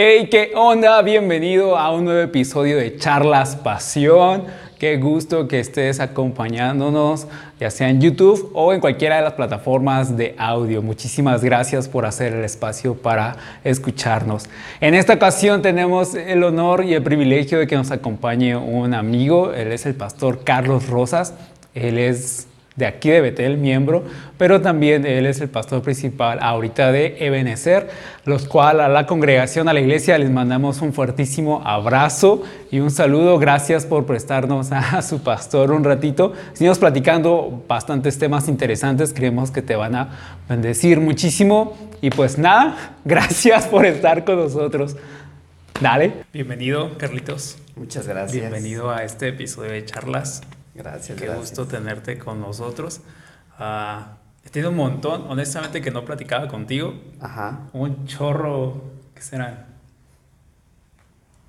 Hey, ¿qué onda? Bienvenido a un nuevo episodio de Charlas Pasión. Qué gusto que estés acompañándonos, ya sea en YouTube o en cualquiera de las plataformas de audio. Muchísimas gracias por hacer el espacio para escucharnos. En esta ocasión tenemos el honor y el privilegio de que nos acompañe un amigo. Él es el pastor Carlos Rosas. Él es de aquí de Betel, miembro, pero también él es el pastor principal ahorita de Ebenecer, los cuales a la congregación, a la iglesia, les mandamos un fuertísimo abrazo y un saludo. Gracias por prestarnos a su pastor un ratito. Seguimos platicando bastantes temas interesantes, creemos que te van a bendecir muchísimo. Y pues nada, gracias por estar con nosotros. Dale. Bienvenido, Carlitos. Muchas gracias. Bienvenido a este episodio de Charlas. Gracias. Qué gusto tenerte con nosotros. Uh, he tenido un montón, honestamente, que no platicaba contigo. Ajá. Un chorro, ¿qué serán?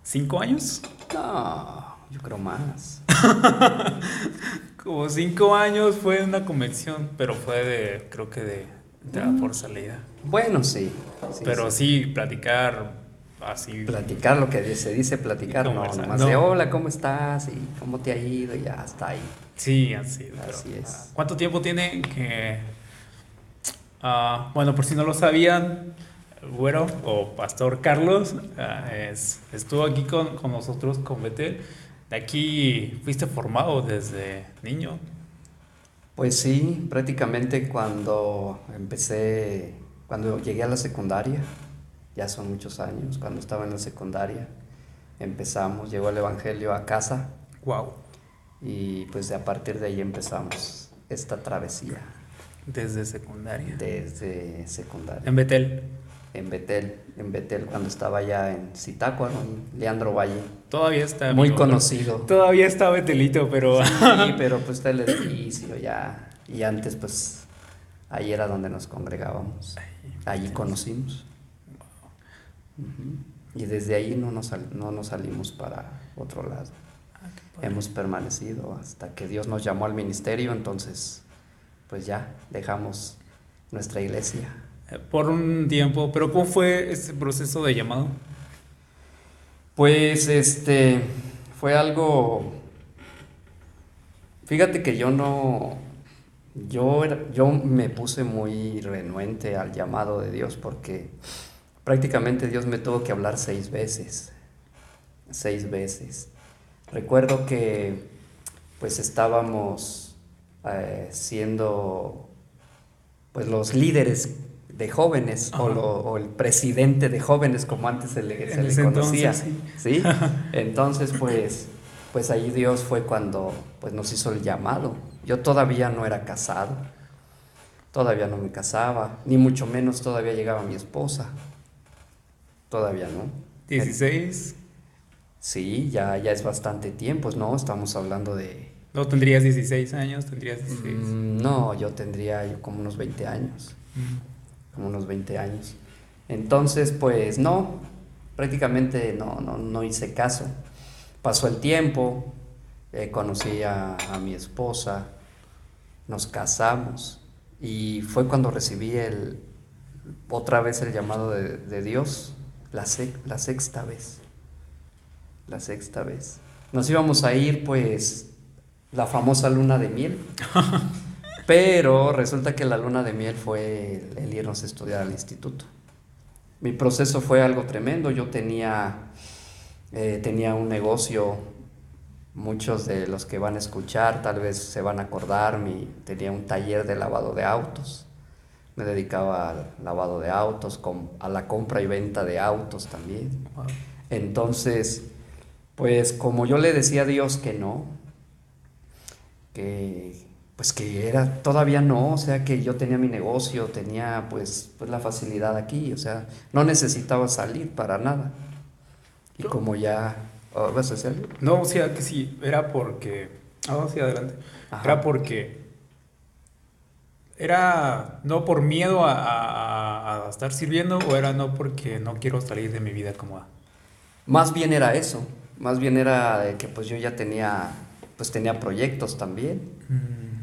¿Cinco años? No, yo creo más. Como cinco años fue una convención, pero fue de, creo que de, de la Mm. por salida. Bueno, sí. sí, pero sí. platicar así. Platicar lo que se dice platicar, no, nomás no. de hola, ¿cómo estás? Y cómo te ha ido, y ya está ahí. Sí, así. pero, Así es. ¿Cuánto tiempo tiene que... ah, bueno, por si no lo sabían, güero o Pastor Carlos ah, es- estuvo aquí con, con nosotros, con Betel. De aquí fuiste formado desde niño. Pues sí, prácticamente cuando empecé, cuando llegué a la secundaria, ya son muchos años, cuando estaba en la secundaria, empezamos, llegó el Evangelio a casa Wow. y pues de a partir de ahí empezamos esta travesía Desde secundaria. desde secundaria. En Betel. en Betel, en Betel cuando estaba ya en Zitácuaro, Leandro Valle. Todavía está. Muy conocido. Todavía está Betelito, pero. Sí, pero pues está el edificio ya. Y antes pues ahí era donde nos congregábamos. Allí conocimos. Y desde ahí no nos, sal- no nos salimos para otro lado. Ah. Hemos permanecido hasta que Dios nos llamó al ministerio, entonces pues ya dejamos nuestra iglesia. Eh, Por un tiempo, pero ¿cómo fue ese proceso de llamado? Pues este fue algo. Fíjate que yo no. Yo, era- yo me puse muy renuente al llamado de Dios porque prácticamente Dios me tuvo que hablar seis veces. Seis veces. Recuerdo que pues estábamos eh, siendo pues los líderes de jóvenes o, Ajá. lo- o el presidente de jóvenes como antes se le, se le conocía. entonces, ¿sí? Entonces pues, pues ahí Dios fue cuando pues nos hizo el llamado. Yo todavía no era casado, todavía no me casaba, ni mucho menos todavía llegaba mi esposa. Todavía no. 16. Sí, ya, ya es bastante tiempo, ¿no? Estamos hablando de... No tendrías 16 años, tendrías 16. Mm, no, yo tendría yo como unos 20 años. Mm. como unos 20 años. Entonces, pues no, prácticamente no, no, no hice caso. Pasó el tiempo, eh, conocí a, a mi esposa, nos casamos y fue cuando recibí el, otra vez el llamado de, de Dios, la, la sexta vez. La sexta vez. Nos íbamos a ir, pues, la famosa luna de miel. Pero resulta que la luna de miel fue el, el irnos a estudiar al instituto. Mi proceso fue algo tremendo. Yo tenía, eh, tenía un negocio, muchos de los que van a escuchar tal vez se van a acordar, mi, tenía un taller de lavado de autos. Me dedicaba al lavado de autos, a la compra y venta de autos también. Entonces, pues como yo le decía a Dios que no, que pues que era todavía no, o sea que yo tenía mi negocio, tenía pues, pues la facilidad aquí, o sea, no necesitaba salir para nada. Y como ya, oh, ¿vas a hacer algo? No, o sea que sí, era porque. Ah, sí, adelante. Ajá. Era porque. Era no por miedo a, a- a estar sirviendo o era no porque no quiero salir de mi vida cómoda. Más bien era eso, más bien era de que pues yo ya tenía, pues tenía proyectos también.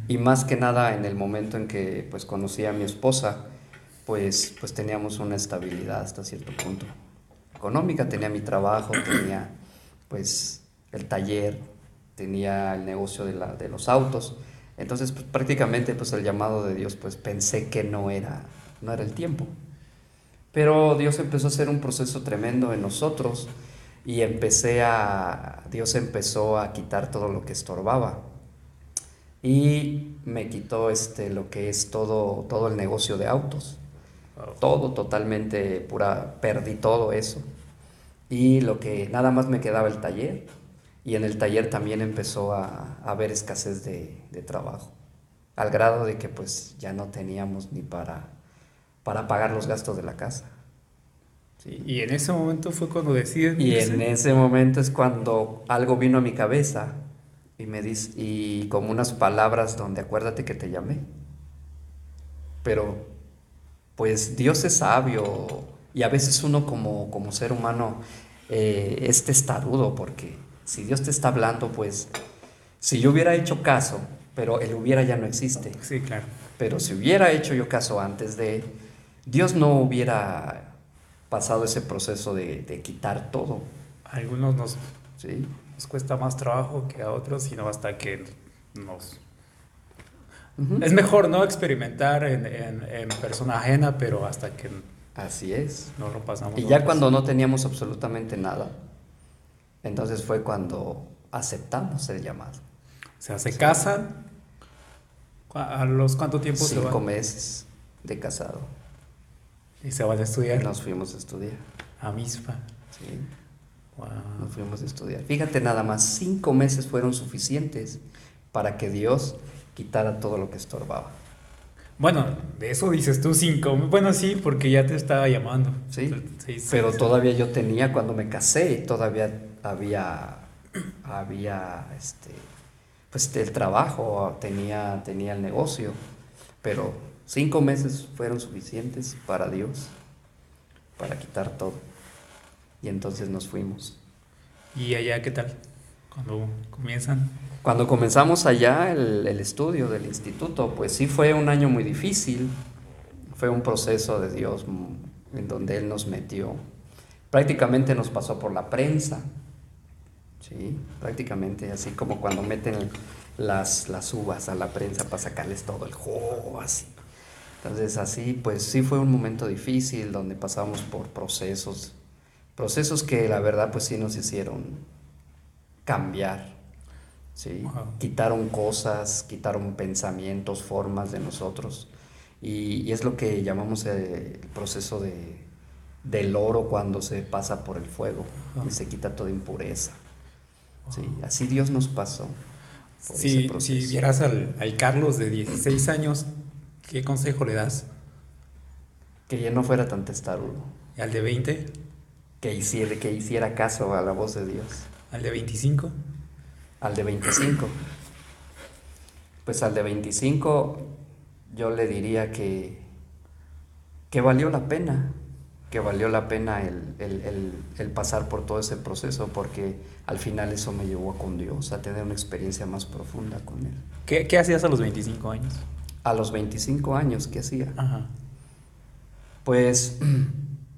Y más que nada en el momento en que pues conocí a mi esposa, pues, pues teníamos una estabilidad hasta cierto punto. económica, tenía mi trabajo, tenía pues el taller, tenía el negocio de, la, de los autos. Entonces, pues, prácticamente, pues el llamado de Dios, pues pensé que no era, no era el tiempo. Pero Dios empezó a hacer un proceso tremendo en nosotros y empecé a, Dios empezó a quitar todo lo que estorbaba. Y me quitó este, lo que es todo, todo el negocio de autos. Todo totalmente pura, perdí todo eso. Y lo que nada más me quedaba el taller y en el taller también empezó a, haber escasez de, trabajo, al grado de que pues ya no teníamos ni para, para pagar los gastos de la casa. y en ese momento fue cuando decidí Y en ese momento es cuando algo vino a mi cabeza y me dice, y como unas palabras donde acuérdate que te llamé. Pero pues Dios es sabio y a veces uno como, como ser humano eh, es testarudo porque si Dios te está hablando, pues si yo hubiera hecho caso, pero el hubiera ya no existe. Sí, claro. Pero si hubiera hecho yo caso antes de, Dios no hubiera pasado ese proceso de, quitar todo. A algunos nos, ¿Sí? nos cuesta más trabajo que a otros, sino hasta que nos... Es mejor no experimentar en, en, persona ajena, pero hasta que... Así es. No lo pasamos. Y ya cuando no teníamos absolutamente nada, entonces fue cuando aceptamos el llamado. O sea, se casan. ¿A los cuánto tiempo se van? Cinco meses de casado. ¿Y se van a estudiar? Nos fuimos a estudiar. A Mispa. Sí. Wow. Nos fuimos a estudiar. Fíjate, nada más cinco meses fueron suficientes para que Dios quitara todo lo que estorbaba. Bueno, de eso dices tú cinco. Bueno, sí, porque ya te estaba llamando. Sí, sí pero todavía yo tenía, cuando me casé, todavía había, había este, pues el trabajo, tenía, tenía el negocio, pero cinco meses fueron suficientes para Dios, para quitar todo. Y entonces nos fuimos. ¿Y allá qué tal? Cuando comienzan. Cuando comenzamos allá el, el estudio del instituto, pues sí fue un año muy difícil, fue un proceso de Dios en donde Él nos metió. Prácticamente nos pasó por la prensa, Sí, prácticamente así como cuando meten las, las uvas a la prensa para sacarles todo el jugo, así. Entonces así, pues sí fue un momento difícil donde pasamos por procesos, procesos que la verdad pues sí nos hicieron cambiar, ¿sí? Quitaron cosas, quitaron pensamientos, formas de nosotros. Y, es lo que llamamos el proceso de, del oro cuando se pasa por el fuego y se quita toda impureza. Sí, así Dios nos pasó. Si, si, vieras al, Carlos de 16 años, ¿qué consejo le das? Que ya no fuera tan testarudo. ¿Y al de 20? Que hiciera, que hiciera caso a la voz de Dios. ¿Al de 25? Al de 25. Pues al de 25 yo le diría que, que valió la pena que valió la pena el, pasar por todo ese proceso, porque al final eso me llevó a con Dios, a tener una experiencia más profunda con Él. ¿Qué, hacías a los 25 años? A los 25 años, ¿qué hacía? Pues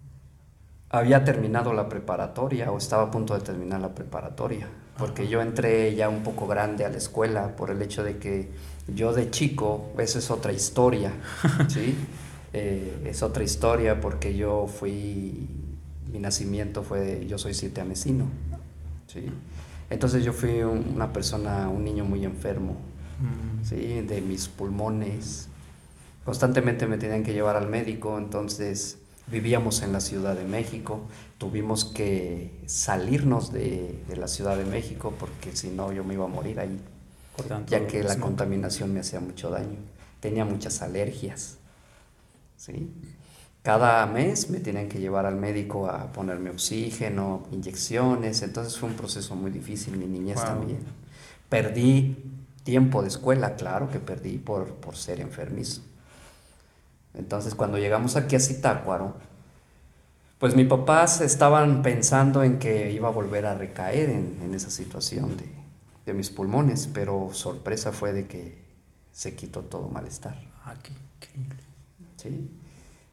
había terminado la preparatoria o estaba a punto de terminar la preparatoria, porque yo entré ya un poco grande a la escuela por el hecho de que yo de chico, esa es otra historia, ¿sí? Eh, es otra historia porque yo fui, mi nacimiento fue, yo soy siete ¿sí? Entonces yo fui una persona, un niño muy enfermo, mm. ¿sí? De mis pulmones. Constantemente me tenían que llevar al médico, entonces vivíamos en la Ciudad de México, tuvimos que salirnos de, de la Ciudad de México porque si no yo me iba a morir ahí, ya que la contaminación me hacía mucho daño, tenía muchas alergias. ¿sí? Cada mes me tenían que llevar al médico a ponerme oxígeno, inyecciones, entonces fue un proceso muy difícil, mi niñez también. Perdí tiempo de escuela, claro que perdí por, por ser enfermizo. Entonces cuando llegamos aquí a Zitácuaro, pues mis papás estaban pensando en que iba a volver a recaer en, esa situación de, de, mis pulmones, pero sorpresa fue de que se quitó todo malestar. Ah, qué ¿sí?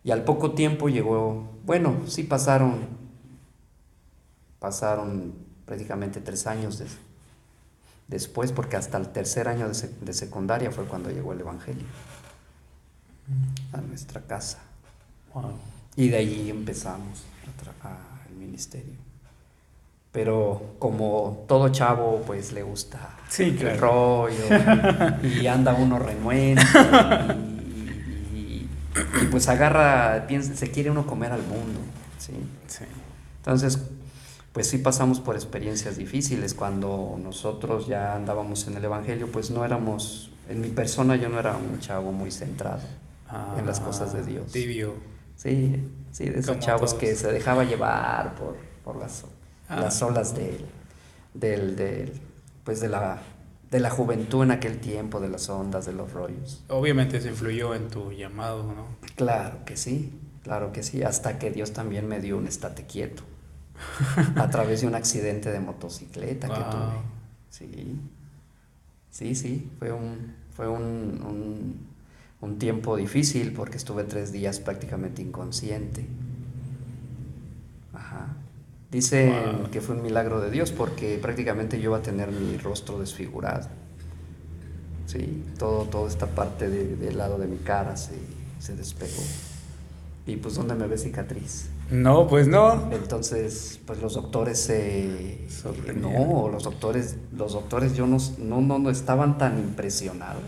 Y al poco tiempo llegó, bueno, sí pasaron pasaron prácticamente tres años después, porque hasta el tercer año de, secundaria fue cuando llegó el Evangelio a nuestra casa. Y de allí empezamos el ministerio. Pero como todo chavo, pues le gusta el rollo y, anda uno renuente y, pues agarra, piensa, se quiere uno comer al mundo. ¿sí? Entonces, pues sí pasamos por experiencias difíciles. Cuando nosotros ya andábamos en el Evangelio, pues no éramos, en mi persona yo no era un chavo muy centrado en las cosas de Dios. Tibio. Sí, sí, de esos chavos que se dejaba llevar por, por las, ah. las olas del, del, pues de la, de la juventud en aquel tiempo, de las ondas, de los rollos. Obviamente se influyó en tu llamado, ¿no? Claro que sí, claro que sí, hasta que Dios también me dio un estate quieto. a través de un accidente de motocicleta que tuve. Sí, sí, sí, fue un, fue un, un, tiempo difícil porque estuve tres días prácticamente inconsciente. Ajá. Dice que fue un milagro de Dios porque prácticamente yo iba a tener mi rostro desfigurado. Sí, todo, toda esta parte del lado de mi cara se, se despegó. Y pues, ¿dónde me ve cicatriz? No, pues no. Entonces, pues los doctores no, los doctores, los doctores yo no, no, no, estaban tan impresionados.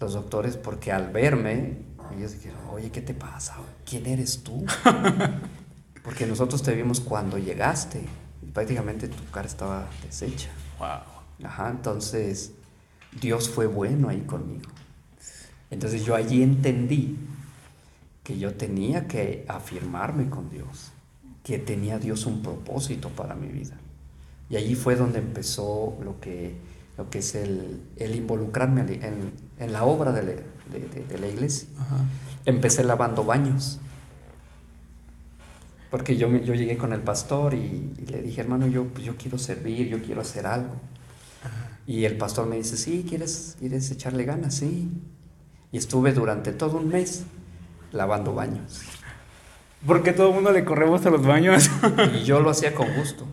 Los doctores, porque al verme, ellos dijeron, oye, ¿qué te pasa? ¿Quién eres tú? porque nosotros te vimos cuando llegaste y prácticamente tu cara estaba deshecha. Wow. Ajá, entonces Dios fue bueno ahí conmigo. Entonces yo allí entendí que yo tenía que afirmarme con Dios, que tenía Dios un propósito para mi vida. Y allí fue donde empezó lo que, lo que es el, el involucrarme en, en, la obra de, de, la iglesia. Empecé lavando baños. Porque yo, yo llegué con el pastor y, le dije, hermano, yo, pues yo quiero servir, yo quiero hacer algo. Y el pastor me dice, sí, ¿quieres, ¿quieres echarle ganas? Sí. Y estuve durante todo un mes lavando baños. Porque todo el mundo le corremos a los baños. y yo lo hacía con gusto.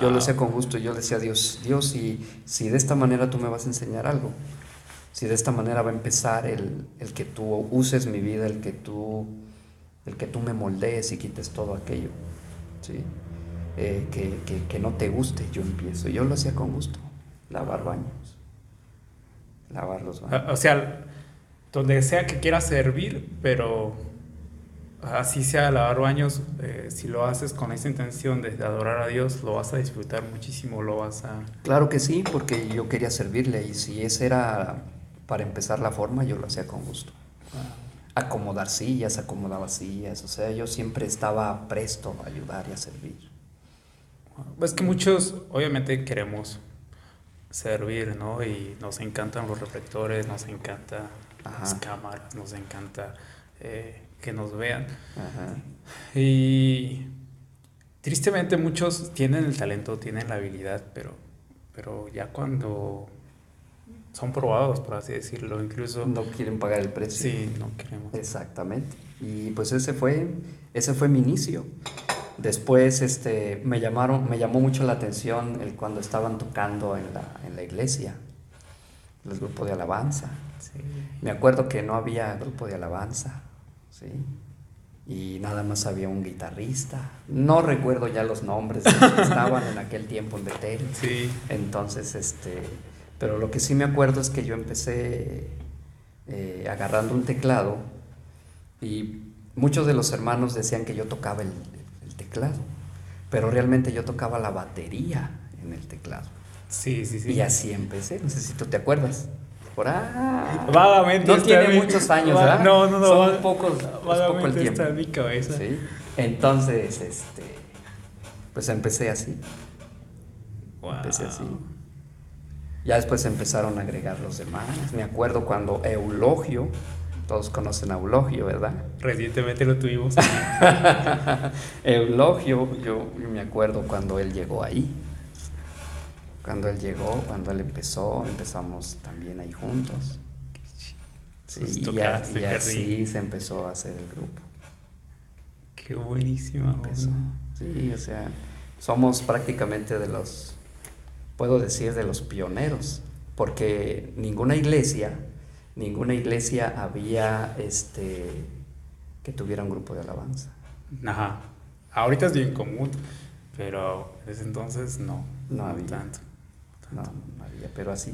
Yo lo hacía con gusto. Yo decía a Dios, Dios, si, si de esta manera tú me vas a enseñar algo, si de esta manera va a empezar el, el que tú uses mi vida, el que tú, el que tú me moldees y quites todo aquello, ¿sí? Eh, que, que, que no te guste, yo empiezo. Yo lo hacía con gusto, lavar baños, lavar los baños. O sea, donde sea que quieras servir, pero así sea lavar baños, eh, si lo haces con esa intención de, adorar a Dios, lo vas a disfrutar muchísimo, lo vas a... Claro que sí, porque yo quería servirle y si ese era para empezar la forma, yo lo hacía con gusto. Ah. Acomodar sillas, acomodaba sillas, o sea, yo siempre estaba presto a ayudar y a servir. Es que muchos, obviamente, queremos servir, ¿no? Y nos encantan los reflectores, nos encanta las cámaras, nos encanta eh, que nos vean. Y tristemente muchos tienen el talento, tienen la habilidad, pero, pero ya cuando son probados, por así decirlo, incluso... No quieren pagar el precio. Sí, no queremos. Exactamente. Y pues ese fue, ese fue mi inicio. Después este, me, llamaron, me llamó mucho la atención el cuando estaban tocando en la, en la iglesia, el grupo de alabanza. Me acuerdo que no había grupo de alabanza, ¿sí? Y nada más había un guitarrista. No recuerdo ya los nombres de los que estaban en aquel tiempo en Betel. Sí. Entonces, este, pero lo que sí me acuerdo es que yo empecé eh, agarrando un teclado y muchos de los hermanos decían que yo tocaba el, el teclado, pero realmente yo tocaba la batería en el teclado. Sí, sí, sí. Y así empecé, no sé si tú te acuerdas. Por ahí. Vagamente. No tiene muchos años, ¿verdad? No, no, no. Son pocos, poco el tiempo. Está en mi cabeza. ¿Sí? Entonces, este, pues empecé así. Empecé así. Ya después empezaron a agregar los demás. Me acuerdo cuando Eulogio, todos conocen a Eulogio, ¿verdad? Recientemente lo tuvimos. Eulogio, yo me acuerdo cuando él llegó ahí. Cuando él llegó, cuando él empezó, empezamos también ahí juntos. Sí, y, así se empezó a hacer el grupo. Qué buenísimo. Sí, o sea, Somos prácticamente de los, puedo decir, de los pioneros, porque ninguna iglesia, ninguna iglesia había este, que tuviera un grupo de alabanza. Ajá. Ahorita es bien común, pero desde entonces no. No había. tanto. No, no había, pero así,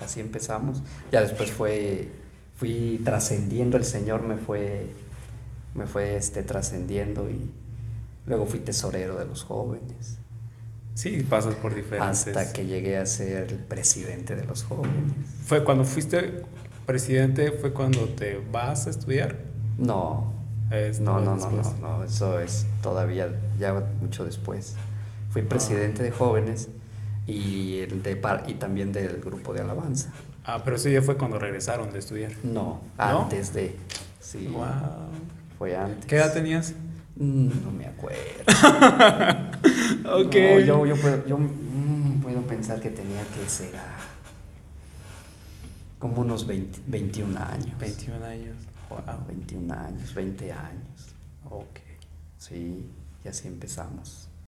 así empezamos. Ya después fue, fui trascendiendo, el Señor me fue, me fue este, trascendiendo y luego fui tesorero de los jóvenes. Sí, pasas por diferentes. Hasta que llegué a ser el presidente de los jóvenes. ¿Fue cuando fuiste presidente, fue cuando te vas a estudiar? No, Es no, no, no, no, no, eso es todavía, ya mucho después. Fui presidente de jóvenes y, el de, par- y también del grupo de alabanza. Ah, pero eso ya fue cuando regresaron de estudiar. No, ¿No? antes de, sí, Wow. fue antes. ¿Qué edad tenías? Mm, No me acuerdo. Ok. No, yo, yo puedo, yo, mm, puedo pensar que tenía que ser como unos 20, 21 años. 21 años. Wow. 21 años, 20 años. Ok. Sí, y así empezamos.